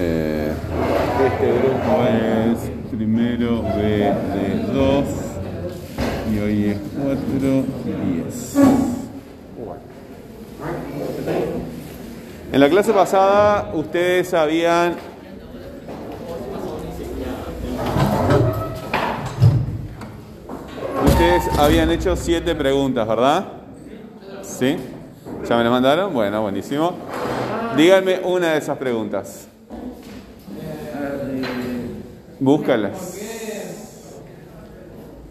Eh, este grupo es primero B de 2 y hoy es 4 y 10. En la clase pasada ustedes habían Ustedes habían hecho siete preguntas, ¿verdad? ¿Sí? ¿Ya me las mandaron? Bueno, buenísimo. Díganme una de esas preguntas. Búscalas.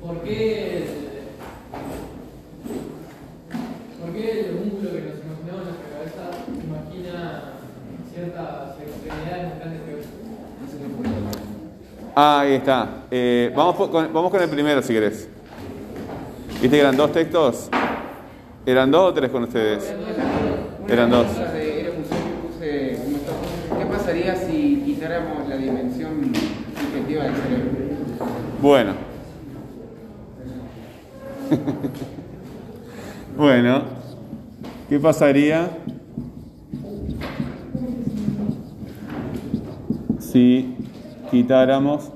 ¿Por qué, por qué el músculo que nos imaginamos en nuestra cabeza imagina ciertas extremidades en plan de Ah, ahí está. Eh, vamos, con, vamos con el primero si querés. ¿Viste que eran dos textos? ¿Eran dos o tres con ustedes? Eran dos. ¿Qué pasaría si quitáramos la dimensión subjetiva del cerebro? Bueno. bueno. ¿Qué pasaría si quitáramos...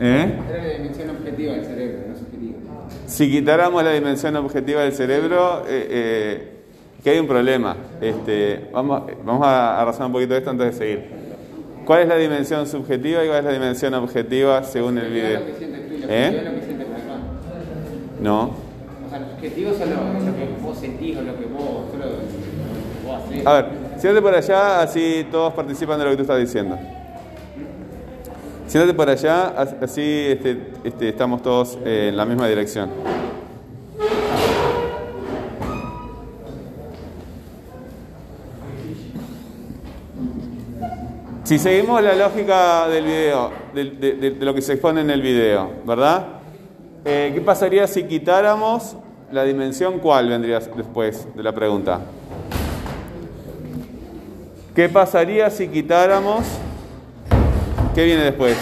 ¿Eh? Era la dimensión objetiva del cerebro, no subjetiva. Si quitáramos la dimensión objetiva del cerebro, eh, eh, que hay un problema. Este, vamos, vamos a, a razonar un poquito de esto antes de seguir. ¿Cuál es la dimensión subjetiva y cuál es la dimensión objetiva según el video? ¿Eh? No. O sea, los objetivos son lo, lo que vos sentís o lo que vos, solo vos hacés. A ver, siéntate por allá, así todos participan de lo que tú estás diciendo. Siéntate por allá, as- así este, este, estamos todos eh, en la misma dirección. Si seguimos la lógica del video, de lo que se expone en el video, ¿verdad? Eh, ¿Qué pasaría si quitáramos la dimensión cuál vendría después de la pregunta? ¿Qué pasaría si quitáramos? ¿Qué viene después?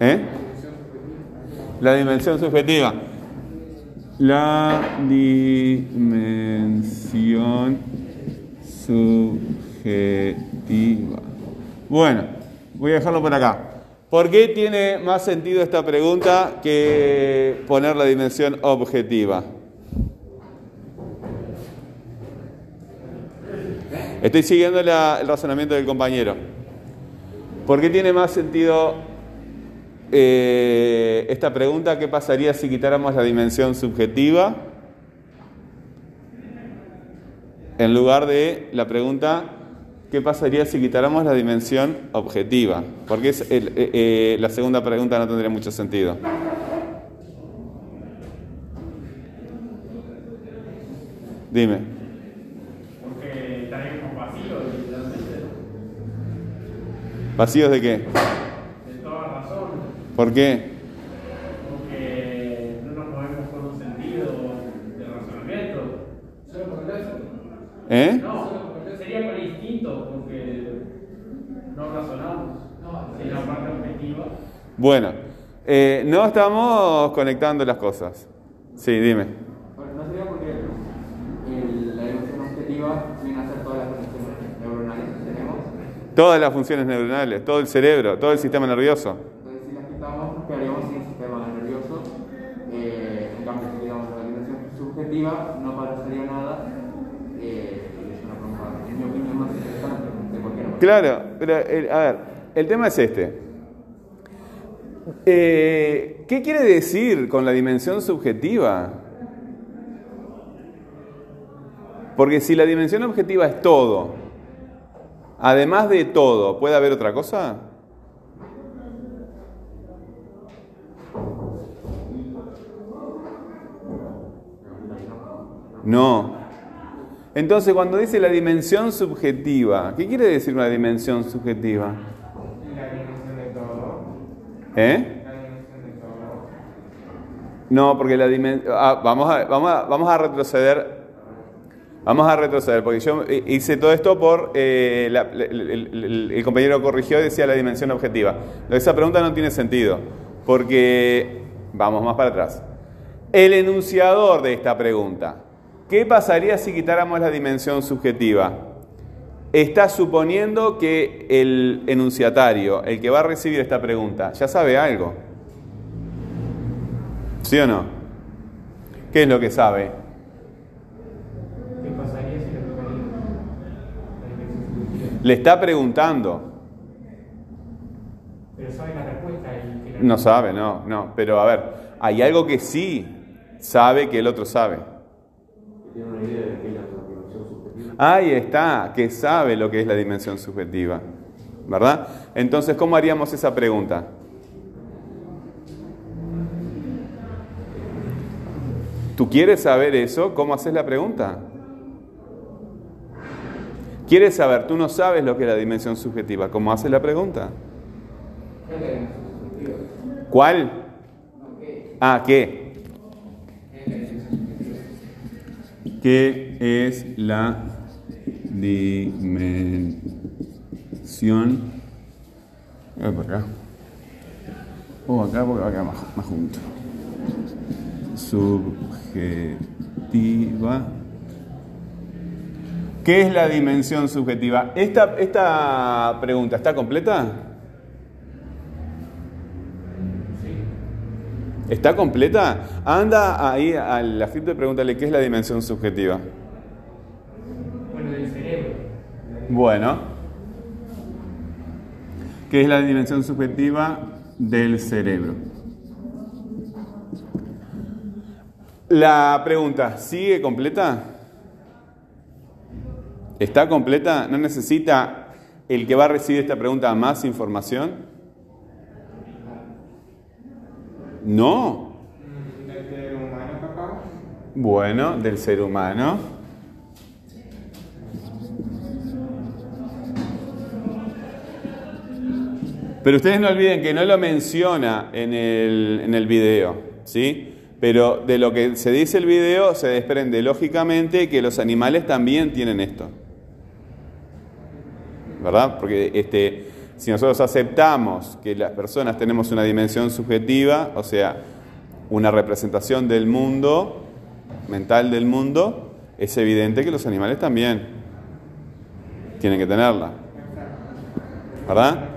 ¿Eh? La dimensión subjetiva. La dimensión subjetiva. Bueno, voy a dejarlo por acá. ¿Por qué tiene más sentido esta pregunta que poner la dimensión objetiva? Estoy siguiendo el razonamiento del compañero. ¿Por qué tiene más sentido eh, esta pregunta? ¿Qué pasaría si quitáramos la dimensión subjetiva? En lugar de la pregunta, ¿qué pasaría si quitáramos la dimensión objetiva? Porque eh, eh, la segunda pregunta no tendría mucho sentido. Dime. Porque estaríamos vacíos, literalmente, ¿Vacíos de qué? de toda razón, ¿Por qué? porque no nos movemos con un sentido de razonamiento. Solo por lógica. ¿Eh? No, sería con instinto, porque no razonamos. En la parte objetiva. Bueno, eh, no estamos conectando las cosas. Sí, dime. Bueno, no sería porque el- la dimensión objetiva viene a ser todas las conexiones neuronales que tenemos. Todas las funciones neuronales, todo el cerebro, todo el sistema nervioso. Entonces, si las quitamos, nos quedaríamos sin sistema nervioso. Eh, en cambio, si quitamos la dimensión subjetiva, no pasaría nada. Eh, y es una pregunta, en mi opinión, más interesante de qué no. Claro, pero eh, a ver, el tema es este. Eh, ¿Qué quiere decir con la dimensión subjetiva? Porque si la dimensión objetiva es todo, además de todo, ¿puede haber otra cosa? No. Entonces, cuando dice la dimensión subjetiva, ¿qué quiere decir una dimensión subjetiva? ¿Eh? No, porque la dimensión... vamos, a, vamos, a, vamos a retroceder. Vamos a retroceder, porque yo hice todo esto por. Eh, el, compañero corrigió y decía la dimensión objetiva. Esa pregunta no tiene sentido, porque. Vamos más para atrás. El enunciador de esta pregunta. ¿Qué pasaría si quitáramos la dimensión subjetiva? Está suponiendo que el enunciatario, el que va a recibir esta pregunta, ya sabe algo. ¿Sí o no? ¿Qué es lo que sabe? Le está preguntando. Pero sabe la respuesta. No sabe, no, no. Pero a ver, hay algo que sí sabe que el otro sabe. Tiene una idea de qué es la dimensión subjetiva. Ahí está, que sabe lo que es la dimensión subjetiva. ¿Verdad? Entonces, ¿cómo haríamos esa pregunta? ¿Tú quieres saber eso? ¿Cómo haces la pregunta? ¿Quieres saber? Tú no sabes lo que es la dimensión subjetiva. ¿Cómo haces la pregunta? ¿Cuál? Ah, ¿qué? ¿Qué es la dimensión? Voy por acá. O acá porque va a quedar más, más junto. Subjetiva ¿Qué es la dimensión subjetiva? ¿Esta, esta pregunta está completa? ¿Está completa? Anda ahí al escrito y pregúntale qué es la dimensión subjetiva. Bueno, del cerebro. Bueno. ¿Qué es la dimensión subjetiva del cerebro? La pregunta, ¿sigue completa? ¿Está completa? ¿No necesita el que va a recibir esta pregunta más información? No. ¿Del ser humano, papá? Bueno, del ser humano. Pero ustedes no olviden que no lo menciona en el, en el video, ¿sí? Pero de lo que se dice el video se desprende lógicamente que los animales también tienen esto. ¿Verdad? Porque este, si nosotros aceptamos que las personas tenemos una dimensión subjetiva, o sea, una representación del mundo, mental del mundo, es evidente que los animales también tienen que tenerla. ¿Verdad?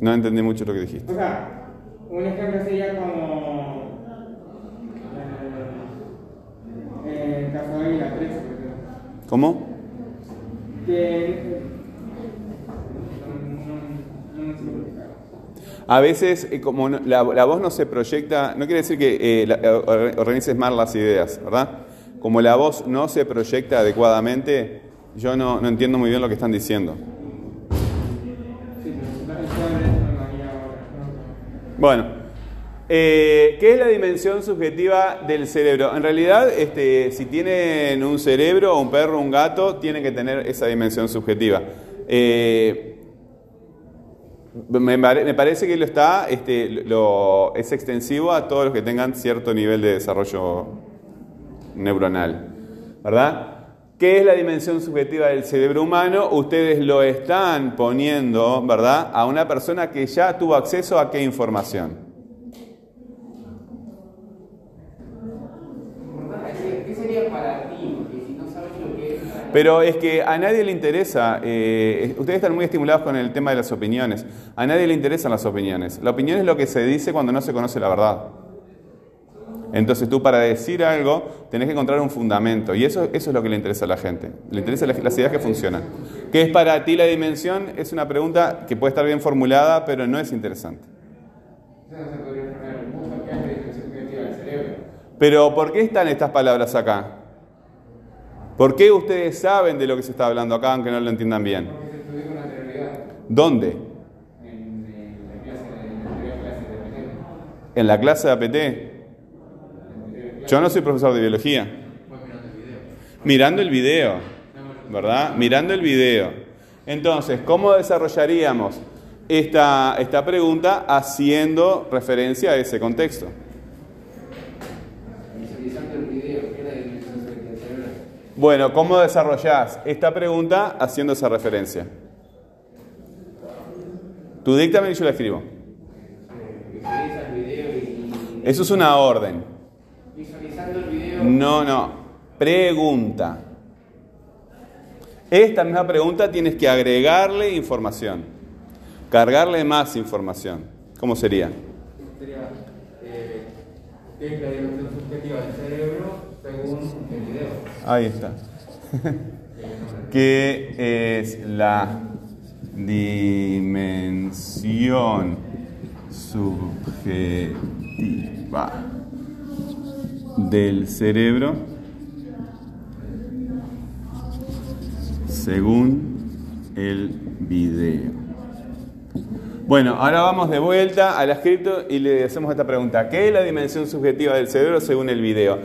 No entendí mucho lo que dijiste. O sea, un ejemplo sería como ¿Cómo? a veces, eh, como la, voz no se proyecta, no quiere decir que eh, organices mal las ideas, ¿verdad? Como la voz no se proyecta adecuadamente, yo no, no entiendo muy bien lo que están diciendo. Bueno, eh, ¿Qué es la dimensión subjetiva del cerebro? En realidad, este, si tienen un cerebro, un perro, un gato, tienen que tener esa dimensión subjetiva. Eh, me, parece que lo está, este, lo, es extensivo a todos los que tengan cierto nivel de desarrollo neuronal. ¿Verdad? ¿Qué es la dimensión subjetiva del cerebro humano? Ustedes lo están poniendo, ¿verdad?, a una persona que ya tuvo acceso a qué información. Pero es que a nadie le interesa, eh, ustedes están muy estimulados con el tema de las opiniones, a nadie le interesan las opiniones. La opinión es lo que se dice cuando no se conoce la verdad. Entonces tú para decir algo tenés que encontrar un fundamento y eso, eso es lo que le interesa a la gente. Le interesan las, las ideas que funcionan. ¿Qué es para ti la dimensión? Es una pregunta que puede estar bien formulada, pero no es interesante. Pero ¿por qué están estas palabras acá? ¿Por qué ustedes saben de lo que se está hablando acá, aunque no lo entiendan bien? ¿Dónde? En la clase de APT. Yo no soy profesor de biología. Mirando el video, ¿verdad? Mirando el video. Entonces, ¿cómo desarrollaríamos esta, esta pregunta haciendo referencia a ese contexto? el video, ¿qué es la dimensión subjetiva del cerebro? Bueno, ¿cómo desarrollás esta pregunta haciendo esa referencia? Tu dictamen y yo la escribo. Eso es una orden. visualizando el video. No, no. Pregunta. Esta misma pregunta tienes que agregarle información. Cargarle más información. ¿Cómo sería? Sería, eh, ¿qué es la dimensión subjetiva del cerebro según el video? Ahí está. ¿Qué es la dimensión subjetiva del cerebro según el video? Bueno, ahora vamos de vuelta al escrito y le hacemos esta pregunta. ¿Qué es la dimensión subjetiva del cerebro según el video?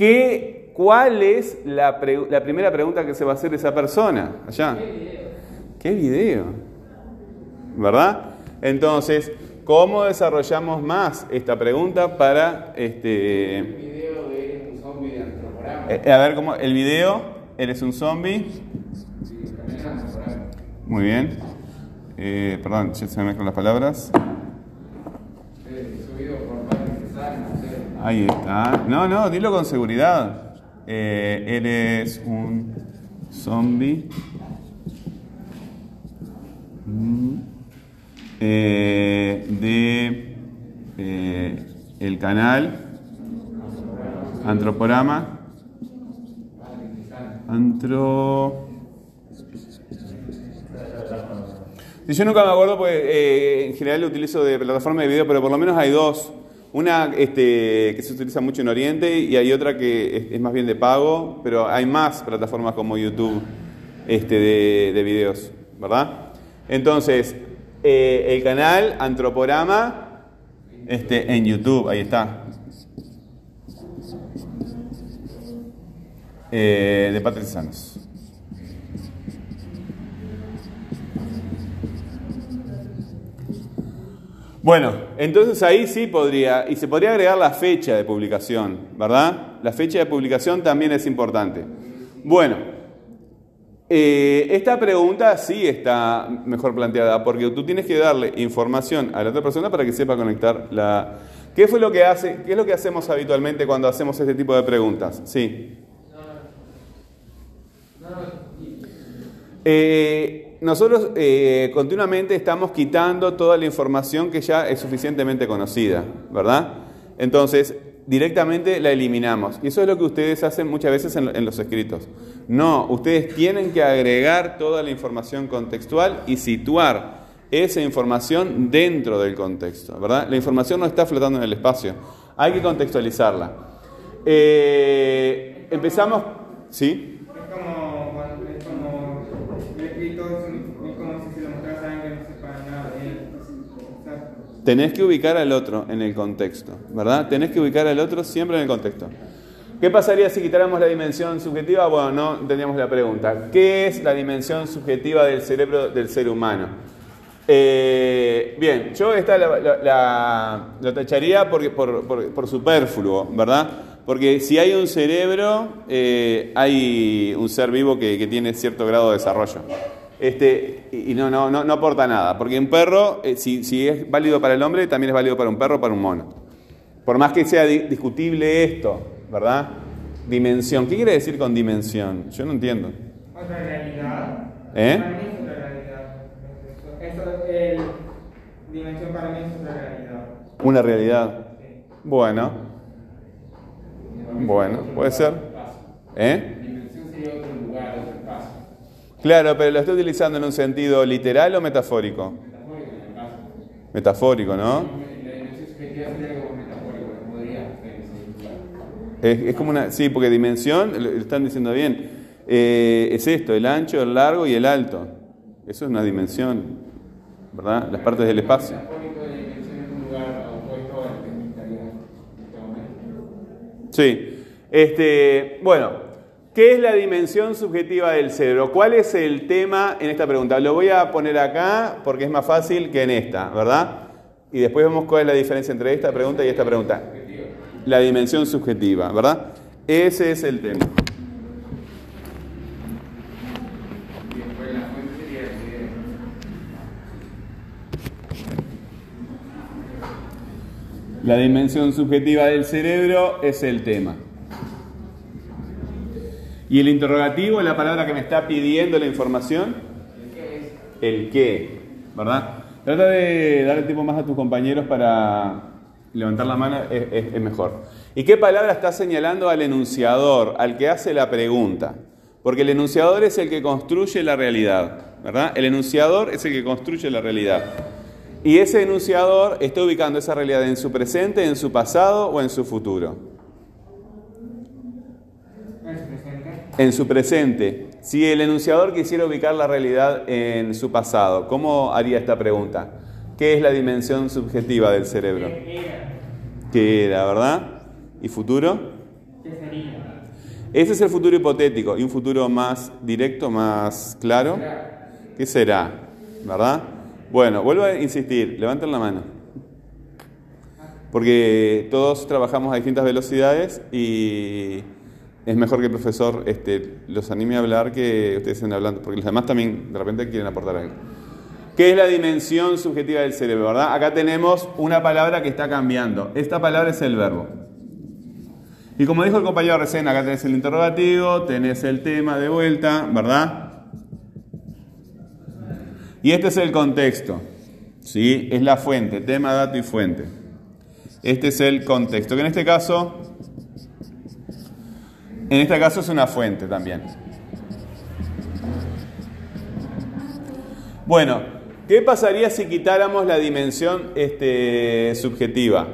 ¿Qué, ¿Cuál es la, pre- la primera pregunta que se va a hacer esa persona? Allá. ¿Qué video? ¿Verdad? Entonces, ¿cómo desarrollamos más esta pregunta para El este... video de un zombie de antroporama. eh, a ver, ¿cómo? El video, él es un zombie. Sí. Muy bien. Eh, perdón, ya se me mezclan las palabras. Eh, Subido por padres que salen, no sé. Ahí está. No, no, dilo con seguridad. Eh, eres un zombie. Mm. Eh, de eh, el canal Antroporama. Antro. Yo nunca me acuerdo porque eh, en general lo utilizo de plataforma de video, pero por lo menos hay dos. Una este, que se utiliza mucho en Oriente y hay otra que es, más bien de pago, pero hay más plataformas como YouTube este, de, de videos, ¿verdad? Entonces, eh, el canal Antroporama este, en YouTube, ahí está. Eh, de Patrick Sanos. Bueno, entonces ahí sí podría, y se podría agregar la fecha de publicación, ¿verdad? La fecha de publicación también es importante. Bueno, eh, esta pregunta sí está mejor planteada, porque tú tienes que darle información a la otra persona para que sepa conectar la... ¿Qué fue lo que hace? ¿Qué es lo que hacemos habitualmente cuando hacemos este tipo de preguntas? Sí. Eh, nosotros eh, continuamente estamos quitando toda la información que ya es suficientemente conocida, ¿verdad? Entonces, directamente la eliminamos. Y eso es lo que ustedes hacen muchas veces en, los escritos. No, ustedes tienen que agregar toda la información contextual y situar esa información dentro del contexto, ¿verdad? La información no está flotando en el espacio, hay que contextualizarla. Eh, empezamos, ¿sí? Es como, cuando- es como el escrito, es, un- es como si se lo mostraras a alguien que no sepa nada de él. O sea, Tenés que ubicar al otro en el contexto, ¿verdad? Tenés que ubicar al otro siempre en el contexto. ¿Qué pasaría si quitáramos la dimensión subjetiva? Bueno, no teníamos la pregunta. ¿Qué es la dimensión subjetiva del cerebro del ser humano? Eh, bien, yo esta la, lo tacharía porque, por, por- por superfluo, ¿verdad? Porque si hay un cerebro, eh, hay un ser vivo que, que tiene cierto grado de desarrollo. Este, y no, no, no, no aporta nada, porque un perro, eh, si, si es válido para el hombre, también es válido para un perro para un mono. Por más que sea di- discutible esto, ¿verdad? Dimensión. ¿Qué quiere decir con dimensión? Yo no entiendo. otra realidad. ¿Eh? Para mí es otra realidad. Eso, el, dimensión para mí es otra realidad. Una realidad. Bueno. Bueno, puede ser. ¿Eh? Dimensión sería otro lugar, otro espacio. Claro, pero lo estoy utilizando en un sentido literal o metafórico. Metafórico ¿no? Es, es como una. Sí, porque dimensión, lo, están diciendo bien. eh, es esto: el ancho, el largo y el alto. Eso es una dimensión, ¿verdad? Las partes del espacio. Sí. Este, bueno, ¿qué es la dimensión subjetiva del cerebro? ¿Cuál es el tema en esta pregunta? Lo voy a poner acá porque es más fácil que en esta, ¿verdad? Y después vemos cuál es la diferencia entre esta pregunta y esta pregunta. La dimensión subjetiva, ¿verdad? Ese es el tema. La dimensión subjetiva del cerebro es el tema. Y el interrogativo es la palabra que me está pidiendo la información. El qué, ¿verdad? Trata de darle tiempo más a tus compañeros para levantar la mano, es, mejor. ¿Y qué palabra está señalando al enunciador, al que hace la pregunta? Porque el enunciador es el que construye la realidad, ¿verdad? El enunciador es el que construye la realidad. Y ese enunciador está ubicando esa realidad en su presente, en su pasado o en su futuro. Es presente. En su presente. Si el enunciador quisiera ubicar la realidad en su pasado, ¿cómo haría esta pregunta? ¿Qué es la dimensión subjetiva del cerebro? ¿Qué era? ¿Qué era, verdad? ¿Y futuro? ¿Qué sería? Ese es el futuro hipotético. ¿Y un futuro más directo, más claro? ¿Qué será? ¿Verdad? Bueno, vuelvo a insistir, levanten la mano. Porque todos trabajamos a distintas velocidades y es mejor que el profesor este, los anime a hablar que ustedes estén hablando, porque los demás también de repente quieren aportar algo. ¿Qué es la dimensión subjetiva del cerebro? ¿Verdad? Acá tenemos una palabra que está cambiando. Esta palabra es el verbo. Y como dijo el compañero recién, acá tenés el interrogativo, tenés el tema de vuelta, ¿verdad? Y este es el contexto, ¿sí? Es la fuente, tema, dato y fuente. Este es el contexto, que en este caso, en este caso es una fuente también. Bueno, ¿qué pasaría si quitáramos la dimensión este, subjetiva?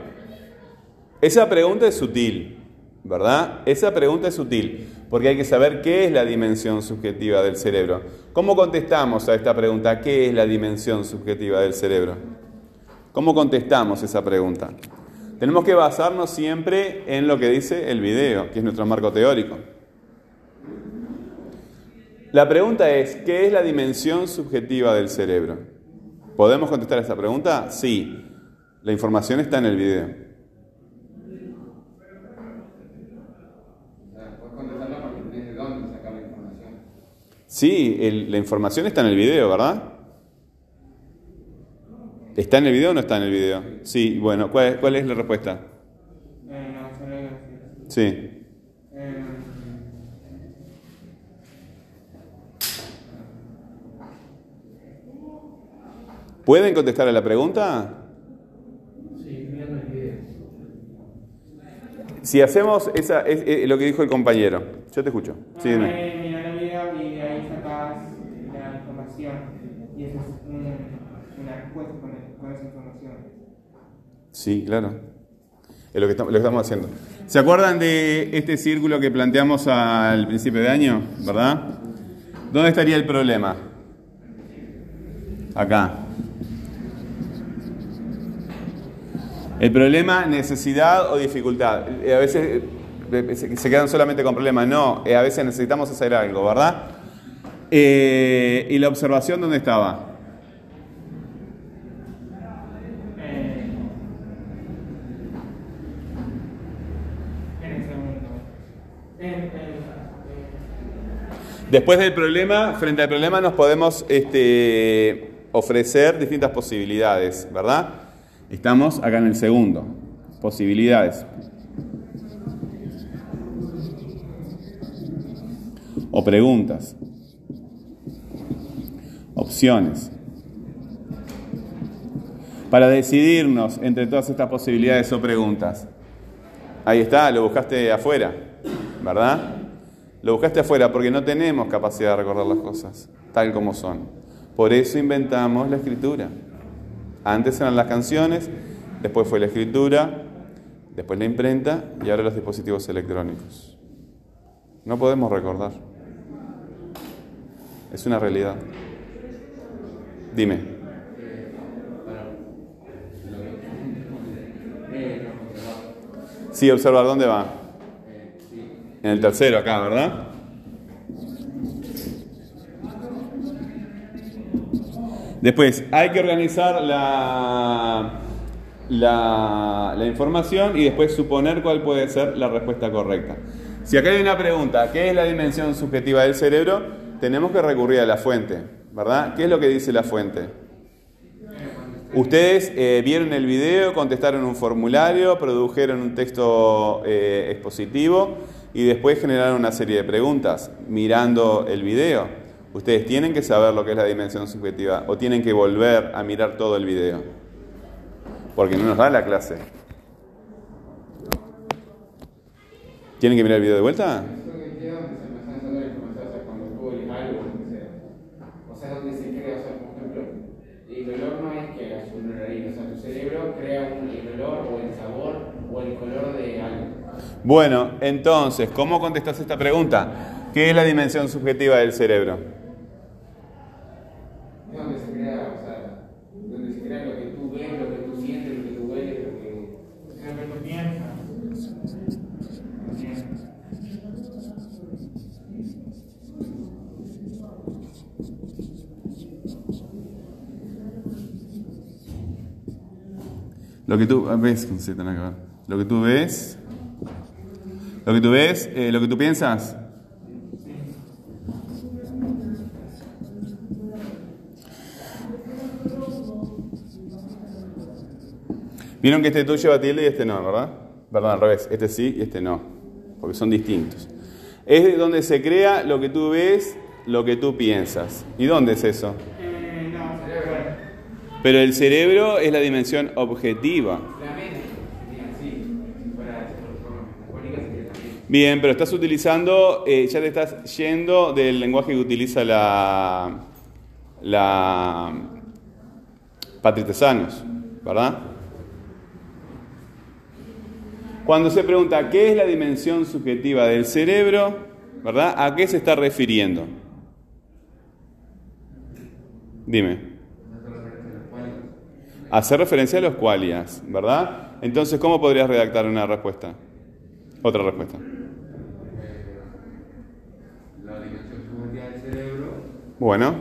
Esa pregunta es sutil, ¿verdad? Esa pregunta es sutil, porque hay que saber qué es la dimensión subjetiva del cerebro. ¿Cómo contestamos a esta pregunta? ¿Qué es la dimensión subjetiva del cerebro? ¿Cómo contestamos esa pregunta? Tenemos que basarnos siempre en lo que dice el video, que es nuestro marco teórico. La pregunta es, ¿qué es la dimensión subjetiva del cerebro? ¿Podemos contestar esa pregunta? Sí. La información está en el video. Sí, el- la información está en el video, ¿verdad? ¿Está en el video o no está en el video? Sí, bueno, ¿cuál es, cuál es la respuesta? Sí. ¿Pueden contestar a la pregunta? Sí, mirando el video. Si hacemos esa, es, es lo que dijo el compañero. Yo te escucho. Sí, dime. mirar el video y ahí sacas la información. Y esa es con, esa información. Sí, claro. Es lo que, estamos, haciendo. ¿Se acuerdan de este círculo que planteamos al principio de año? ¿Verdad? ¿Dónde estaría el problema? Acá. El problema, necesidad o dificultad. Eh, A veces eh, se se quedan solamente con problemas. No, eh, a veces necesitamos hacer algo, ¿verdad? Eh, ¿Y la observación dónde estaba? Eh, en el segundo. En, en- Después del problema, frente al problema nos podemos este, ofrecer distintas posibilidades, ¿verdad? Estamos acá en el segundo. Posibilidades. O preguntas. Opciones. Para decidirnos entre todas estas posibilidades o preguntas. Ahí está, lo buscaste afuera, ¿verdad? Lo buscaste afuera porque no tenemos capacidad de recordar las cosas tal como son. Por eso inventamos la escritura. Antes eran las canciones, después fue la escritura, después la imprenta y ahora los dispositivos electrónicos. No podemos recordar. Es una realidad. Dime. Sí, observar dónde va. En el tercero acá, ¿verdad? Después, hay que organizar la, la, la información y después suponer cuál puede ser la respuesta correcta. Si acá hay una pregunta, ¿qué es la dimensión subjetiva del cerebro? Tenemos que recurrir a la fuente, ¿verdad? ¿Qué es lo que dice la fuente? Ustedes eh, vieron el video, contestaron un formulario, produjeron un texto eh, expositivo y después generaron una serie de preguntas mirando el video. Ustedes tienen que saber lo que es la dimensión subjetiva o tienen que volver a mirar todo el video. Porque no nos da la clase. ¿Tienen que mirar el video de vuelta? Eso que queda donde se empezó a ensayar la información, o sea, cuando estuvo el algo, donde se, o sea, donde se crea, o sea, por ejemplo, el olor no es que hagas un olor ahí, o sea, tu cerebro crea un, el olor o el sabor o el color de algo. Bueno, entonces, ¿cómo contestas esta pregunta? ¿Qué es la dimensión subjetiva del cerebro? Donde se crea, o sea, donde se crea lo que tú ves, lo que tú sientes, lo que tú hueles, lo que... Lo que tú piensas. Lo que tú ves, con que ver. Lo que tú ves, lo que tú ves, eh, lo que tú piensas. Vieron que este tuyo lleva tilde y este no, ¿verdad? Perdón, al revés. Este sí y este no. Porque son distintos. Es de donde se crea lo que tú ves, lo que tú piensas. ¿Y dónde es eso? Eh. Pero el cerebro es la dimensión objetiva. La mente, digan, sí, si fuera por forma metafórica sería también. Bien, pero estás utilizando, eh, ya te estás yendo del lenguaje que utiliza la, la ¿verdad? Cuando se pregunta qué es la dimensión subjetiva del cerebro, ¿verdad? ¿A qué se está refiriendo? Dime. Hacer referencia a los qualias, ¿verdad? Entonces, ¿cómo podrías redactar una respuesta? Otra respuesta. La dimensión subjetiva del cerebro Bueno,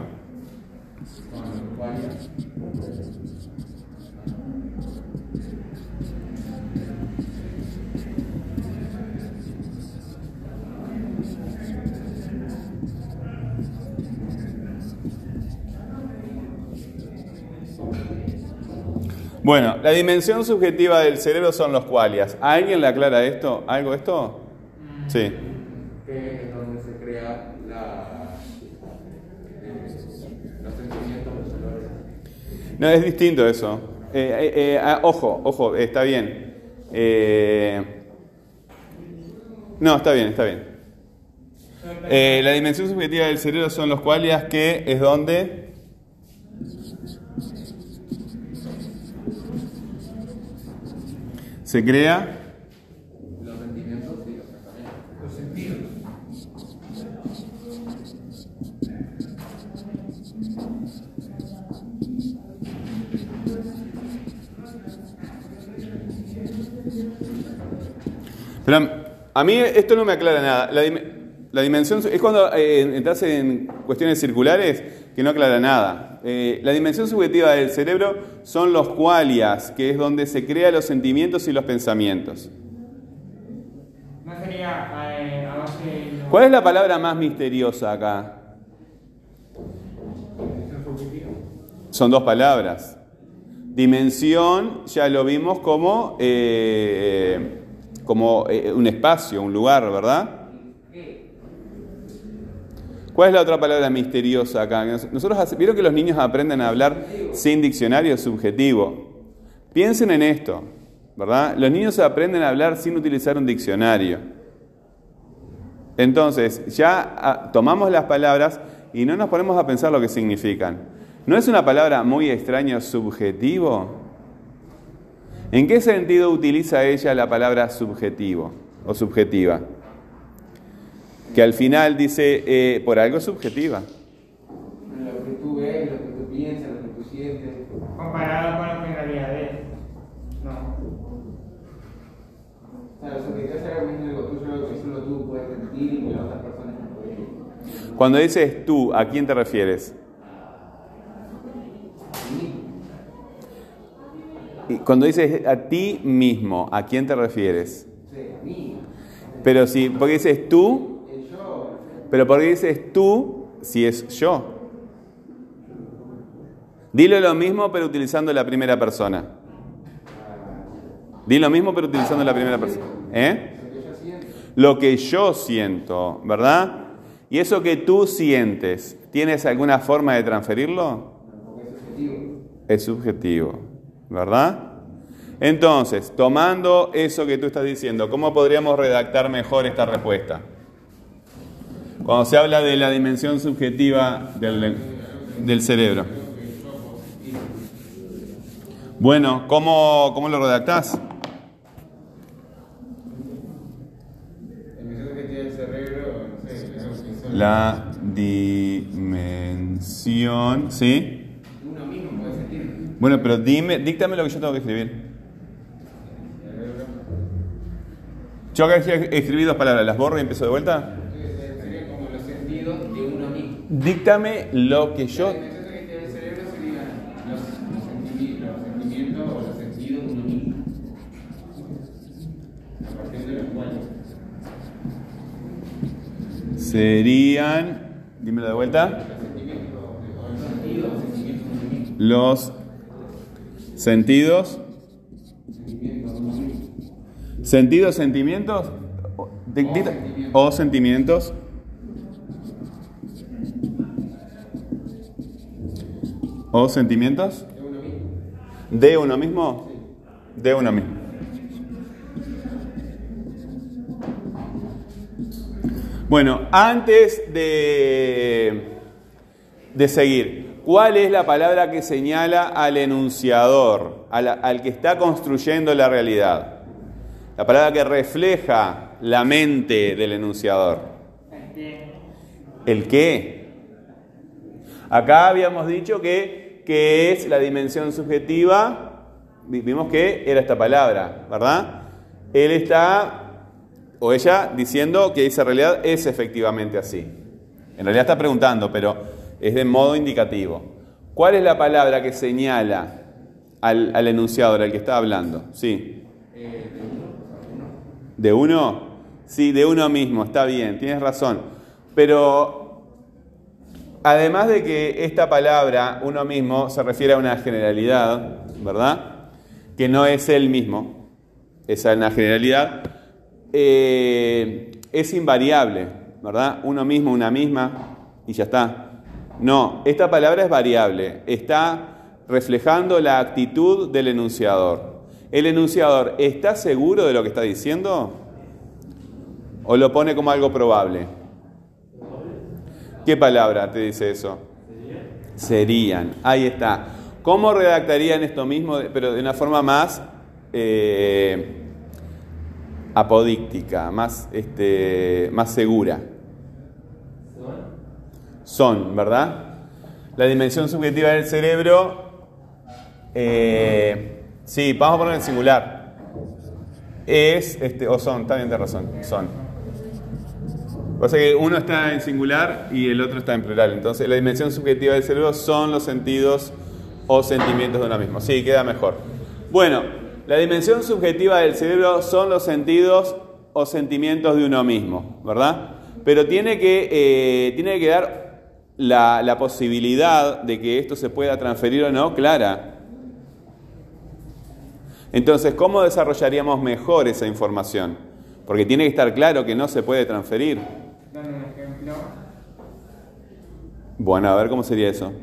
bueno, la dimensión subjetiva del cerebro son los qualias. ¿A alguien le aclara esto? ¿Algo esto? Sí. que es donde se crea la, eh, los sentimientos, los olores. No, es distinto eso. Eh, eh, eh, ah, ojo, ojo, está bien. No, está bien, está bien. La dimensión subjetiva del cerebro son los qualias que es donde se crea Los sentimientos y los pensamientos. Los sentidos. Pero a mí esto no me aclara nada. La, dim- la dimensión es cuando eh, entras en cuestiones circulares que no aclara nada. Eh, la dimensión subjetiva del cerebro son los qualias, que es donde se crean los sentimientos y los pensamientos. No sería eh, a base ¿Cuál es la palabra más misteriosa acá? Son dos palabras. Dimensión, ya lo vimos como, eh, como eh, un espacio, un lugar, ¿verdad? ¿Cuál es la otra palabra misteriosa acá? Nosotros vieron que los niños aprenden a hablar sin diccionario subjetivo. Piensen en esto, ¿verdad? Los niños aprenden a hablar sin utilizar un diccionario. Entonces, ya ah, tomamos las palabras y no nos ponemos a pensar lo que significan. ¿No es una palabra muy extraña subjetivo? ¿En qué sentido utiliza ella la palabra subjetivo o subjetiva? Que al final dice, eh, por algo subjetiva. Lo que tú ves, lo que tú piensas, lo que tú sientes. Comparado con lo que en realidad es. No. O sea, lo que te hace realmente algo tuyo, que solo tú puedes sentir y que las otras personas no pueden. Cuando dices tú, ¿a quién te refieres? Y cuando dices a ti mismo, ¿a quién te refieres? Sea, a mí. Pero si, ¿por qué dices tú? El yo, Pero ¿por qué dices tú si es yo? Dilo lo mismo pero utilizando la primera persona. Di lo mismo pero utilizando la primera persona. ¿Eh? lo que yo siento. ¿verdad? Y eso que tú sientes, ¿tienes alguna forma de transferirlo? Porque. Es subjetivo, ¿verdad? Entonces, tomando eso que tú estás diciendo, ¿cómo podríamos redactar mejor esta respuesta? Cuando se habla de la dimensión subjetiva del, del cerebro. Bueno, ¿cómo, cómo lo redactás? La dimensión, ¿sí? uno mismo puede sentir. Bueno, pero dime, díctame lo que yo tengo que escribir. Yo acá escribí dos palabras, ¿las borro y empiezo de vuelta? Sería como los sentidos de uno mismo. Díctame lo que yo... Serían... Dímelo de vuelta. Los sentidos, sentidos. Sentimientos. ¿Sentidos, sentimientos? O, o sentimientos. ¿O sentimientos? De uno mismo. ¿De uno mismo? De uno mismo. Bueno, antes de, de seguir, ¿cuál es la palabra que señala al enunciador, al, que está construyendo la realidad? La palabra que refleja la mente del enunciador. ¿El qué? Acá habíamos dicho que, que es la dimensión subjetiva, vi- vimos que era esta palabra, ¿verdad? Él está, o ella, diciendo que esa realidad es efectivamente así. En realidad está preguntando, pero es de modo indicativo. ¿Cuál es la palabra que señala al, al enunciador, al que está hablando? Sí. ¿De uno? Sí, de uno mismo, está bien, tienes razón. Pero además de que esta palabra, uno mismo, se refiere a una generalidad, ¿verdad? Que no es él mismo, es una generalidad, eh, es invariable, ¿verdad? Uno mismo, una misma, y ya está. No, esta palabra es variable, está reflejando la actitud del enunciador. ¿El enunciador está seguro de lo que está diciendo? ¿O lo pone como algo probable? ¿Qué palabra te dice eso? Serían. Ahí está. ¿Cómo redactarían esto mismo, pero de una forma más eh, apodíctica, más, este, más segura? Son, ¿verdad? La dimensión subjetiva del cerebro, eh, sí, vamos a poner en singular. Es, este, o son, está bien de razón, son. Pasa que uno está en singular y el otro está en plural. Entonces, la dimensión subjetiva del cerebro son los sentidos o sentimientos de uno mismo. Sí, queda mejor. Bueno, la dimensión subjetiva del cerebro son los sentidos o sentimientos de uno mismo, ¿verdad? Pero tiene que, eh, tiene que dar la, la posibilidad de que esto se pueda transferir o no clara. Entonces, ¿cómo desarrollaríamos mejor esa información? Porque tiene que estar claro que no se puede transferir. Dame un ejemplo. Bueno, a ver cómo sería eso.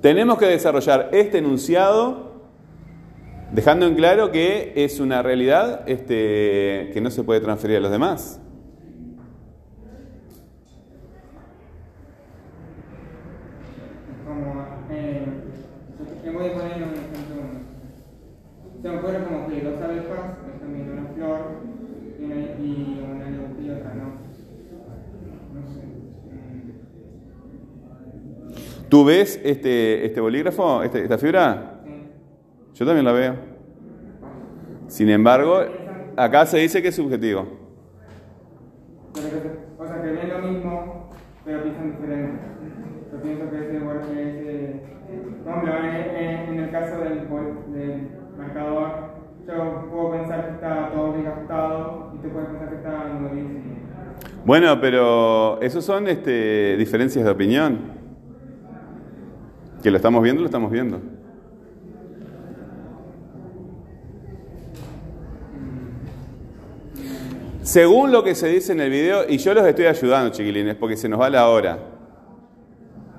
Tenemos que desarrollar este enunciado dejando en claro que es una realidad este, que no se puede transferir a los demás. como eh, yo voy a poner un ejemplo se me ocurre como que dos abejas están viendo una flor y una, y una le- y otra no no sé eh, ¿Tú ves este, este bolígrafo, este- esta fibra? sí. Yo también la veo. Sin embargo, acá se dice que es subjetivo. Que- o sea que ven lo mismo pero piensan diferente ese, ese por ejemplo, en, en, el caso del, del marcador, yo puedo pensar que está todo desgastado y tú puedes pensar que está nuevísimo. Bueno, pero esos son este, diferencias de opinión. Que lo estamos viendo, lo estamos viendo. Según lo que se dice en el video, y yo los estoy ayudando, chiquilines, porque se nos va la hora.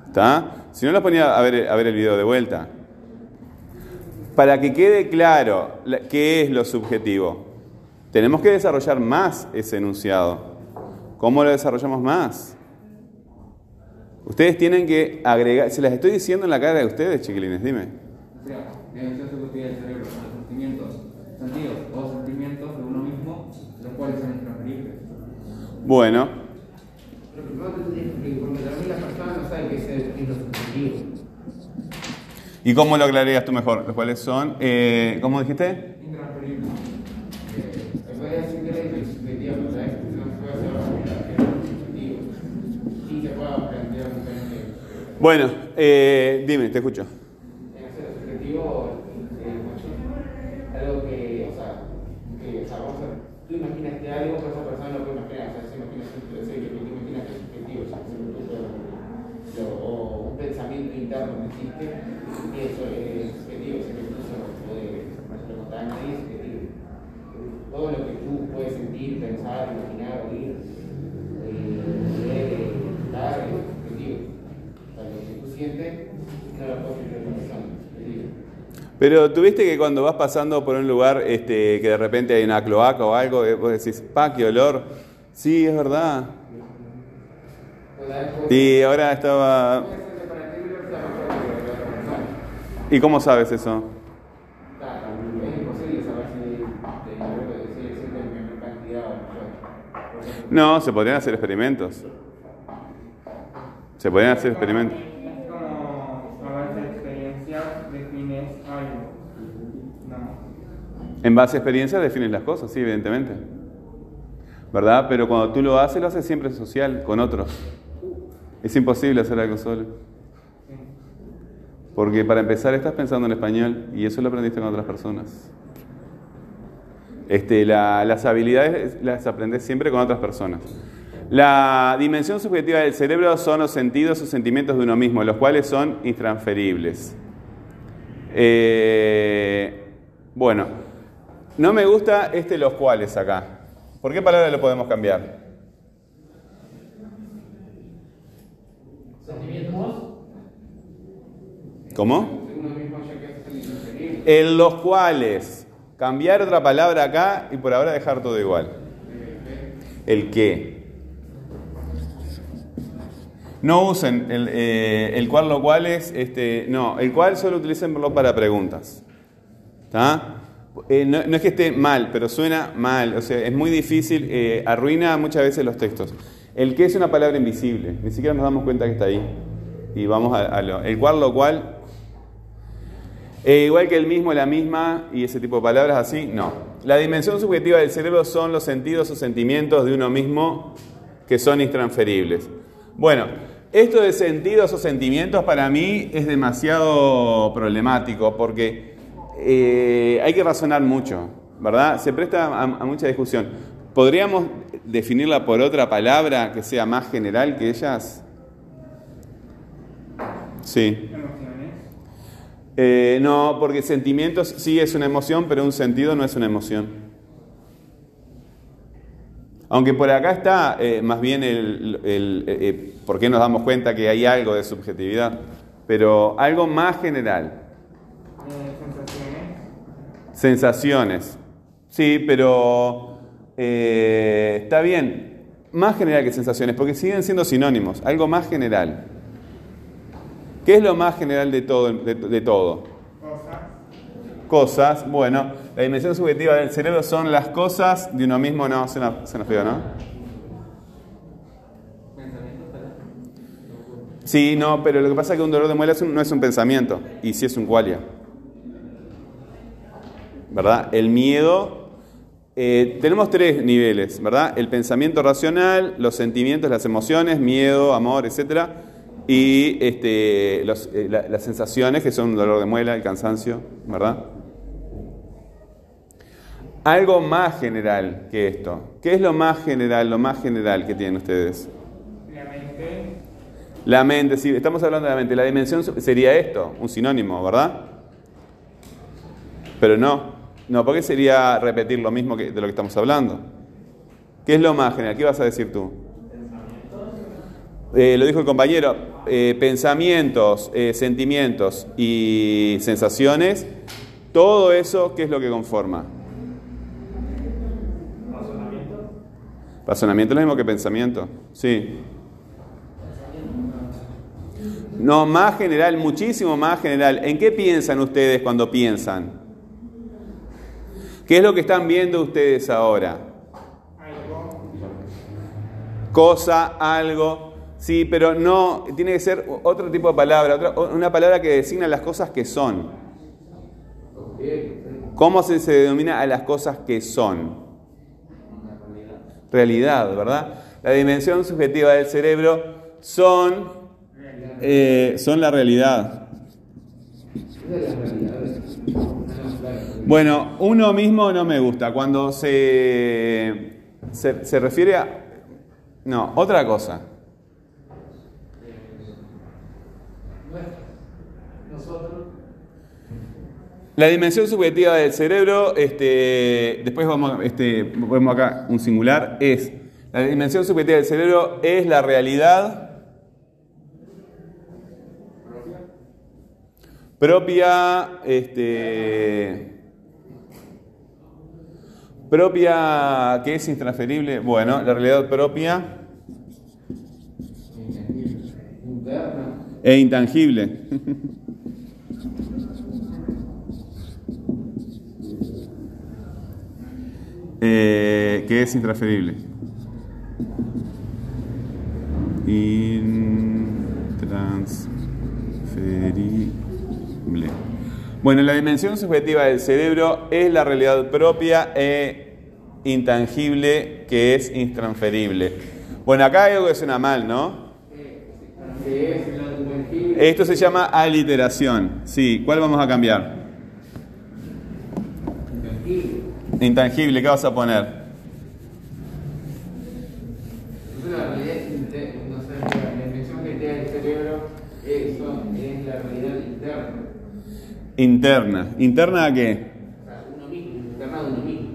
¿Está? Si no los ponía a ver, a ver el video de vuelta. Para que quede claro qué es lo subjetivo, tenemos que desarrollar más ese enunciado. ¿Cómo lo desarrollamos más? Ustedes tienen que agregar, se las estoy diciendo en la cara de ustedes, chiquilines, dime. Bueno. ¿Y cómo lo aclararías tú mejor? ¿Los cuales son? Eh, ¿Cómo dijiste? Intransferibles. Eh, se puede decir que es subjetivo, pero ¿sabes? No se puede hacer que es subjetivo. Sí se puede aprender diferente. Bueno, eh, dime, te escucho. En hacer subjetivo, eh, algo que, o sea, que, o sea, vamos a, tú imaginaste algo que esa persona no puede imaginar, o sea, se imagina que tú imaginas que es subjetivo, o sea, tú puedes, lo, o un pensamiento interno que existe, y eso es subjetivo, o sea, que no se lo contaba a nadie, es subjetivo. Todo lo que tú puedes sentir, pensar, imaginar, oír, eh, ver, estar, es subjetivo. O sea, lo que tú sientes, no lo puedes sentir Pero tuviste que cuando vas pasando por un lugar este, que de repente hay una cloaca o algo, eh, vos decís, pa, qué olor. Sí, es verdad. Y ahora estaba... ¿Y cómo sabes eso? No, se podrían hacer experimentos. Se podrían hacer experimentos. Es como a base de experiencias defines algo. No. En base a experiencias defines las cosas, sí, evidentemente. ¿Verdad? Pero cuando tú lo haces, lo haces siempre social, con otros. Es imposible hacer algo solo. Porque para empezar estás pensando en español y eso lo aprendiste con otras personas. Este, la- las habilidades las aprendes siempre con otras personas. La dimensión subjetiva del cerebro son los sentidos o sentimientos de uno mismo, los cuales son intransferibles. Eh, bueno, no me gusta este los cuales acá. ¿Por qué palabra lo podemos cambiar? Sentimientos. ¿Cómo? En los cuales. Cambiar otra palabra acá y por ahora dejar todo igual. El qué. No usen el, eh, el cual, lo cual es, este, no, el cual solo utilicen para preguntas. ¿Está? Eh, no, es que esté mal, pero suena mal, o sea, es muy difícil, eh, arruina muchas veces los textos. El que es una palabra invisible, ni siquiera nos damos cuenta que está ahí. Y vamos a, a lo, el cual, lo cual, eh, igual que el mismo, la misma y ese tipo de palabras así, no. La dimensión subjetiva del cerebro son los sentidos o sentimientos de uno mismo que son intransferibles. Bueno, esto de sentidos o sentimientos para mí es demasiado problemático porque eh, hay que razonar mucho, ¿verdad? Se presta a, mucha discusión. ¿Podríamos definirla por otra palabra que sea más general que ellas? Sí. Eh, no, porque sentimientos sí es una emoción, pero un sentido no es una emoción. Aunque por acá está eh, más bien el, por qué nos damos cuenta que hay algo de subjetividad, pero algo más general. Sensaciones. Sí, pero eh, está bien. Más general que sensaciones, porque siguen siendo sinónimos. Algo más general. ¿Qué es lo más general de todo? de- de todo? Cosas. cosas, bueno, la dimensión subjetiva del cerebro son las cosas de uno mismo, no, se nos, se nos pegó, ¿no? Sí, no, pero lo que pasa es que un dolor de muela es un- no es un pensamiento, y sí es un qualia. ¿Verdad? El miedo, eh, tenemos tres niveles, ¿verdad? El pensamiento racional, los sentimientos, las emociones, miedo, amor, etc. y este, los, eh, la- las sensaciones que son un dolor de muela, el cansancio, ¿verdad? Algo más general que esto. ¿Qué es lo más general, lo más general que tienen ustedes? La mente, La mente, sí, estamos hablando de la mente. La dimensión sería esto, un sinónimo, ¿verdad? Pero no, no, porque sería repetir lo mismo de lo que estamos hablando. ¿Qué es lo más general? ¿Qué vas a decir tú? Eh, lo dijo el compañero, eh, pensamientos, eh, sentimientos y sensaciones, todo eso, ¿qué es lo que conforma? Razonamiento. Razonamiento es lo mismo que pensamiento, sí. No, más general, muchísimo más general. ¿En qué piensan ustedes cuando piensan? ¿Qué es lo que están viendo ustedes ahora? Cosa, algo, sí, pero no, tiene que ser otro tipo de palabra, una palabra que designa las cosas que son. ¿Cómo se, se denomina a las cosas que son? Realidad, ¿verdad? La dimensión subjetiva del cerebro son, eh, son la realidad. Bueno, uno mismo no me gusta. Cuando se, se, refiere a... No, otra cosa. La dimensión subjetiva del cerebro, este, después vamos, este, vemos acá un singular, es la dimensión subjetiva del cerebro es la realidad propia, este, propia que es intransferible. Bueno, la realidad propia e intangible. Eh, que es intransferible. Intransferible. Bueno, la dimensión subjetiva del cerebro es la realidad propia e intangible que es intransferible. Bueno, acá hay algo que suena mal, ¿no? Esto se llama aliteración. Sí, ¿cuál vamos a cambiar? Intangible, ¿qué vas a poner? Entonces la realidad inter- no sé, la dimensión que tiene el cerebro es, son- es la realidad interna. Interna. ¿Interna a qué? Uno mismo, interna de uno mismo.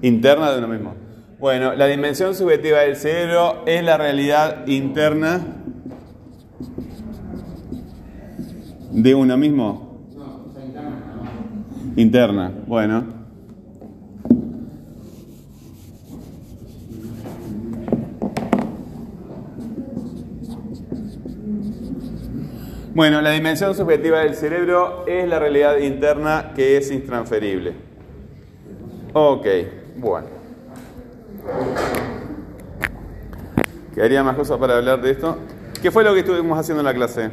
Interna de uno mismo. Bueno, la dimensión subjetiva del cerebro es la realidad interna de uno mismo. No, o sea, interna. Interna, bueno. Bueno, la dimensión subjetiva del cerebro es la realidad interna que es intransferible. Ok, bueno. ¿Quedaría más cosas para hablar de esto? ¿Qué fue lo que estuvimos haciendo en la clase?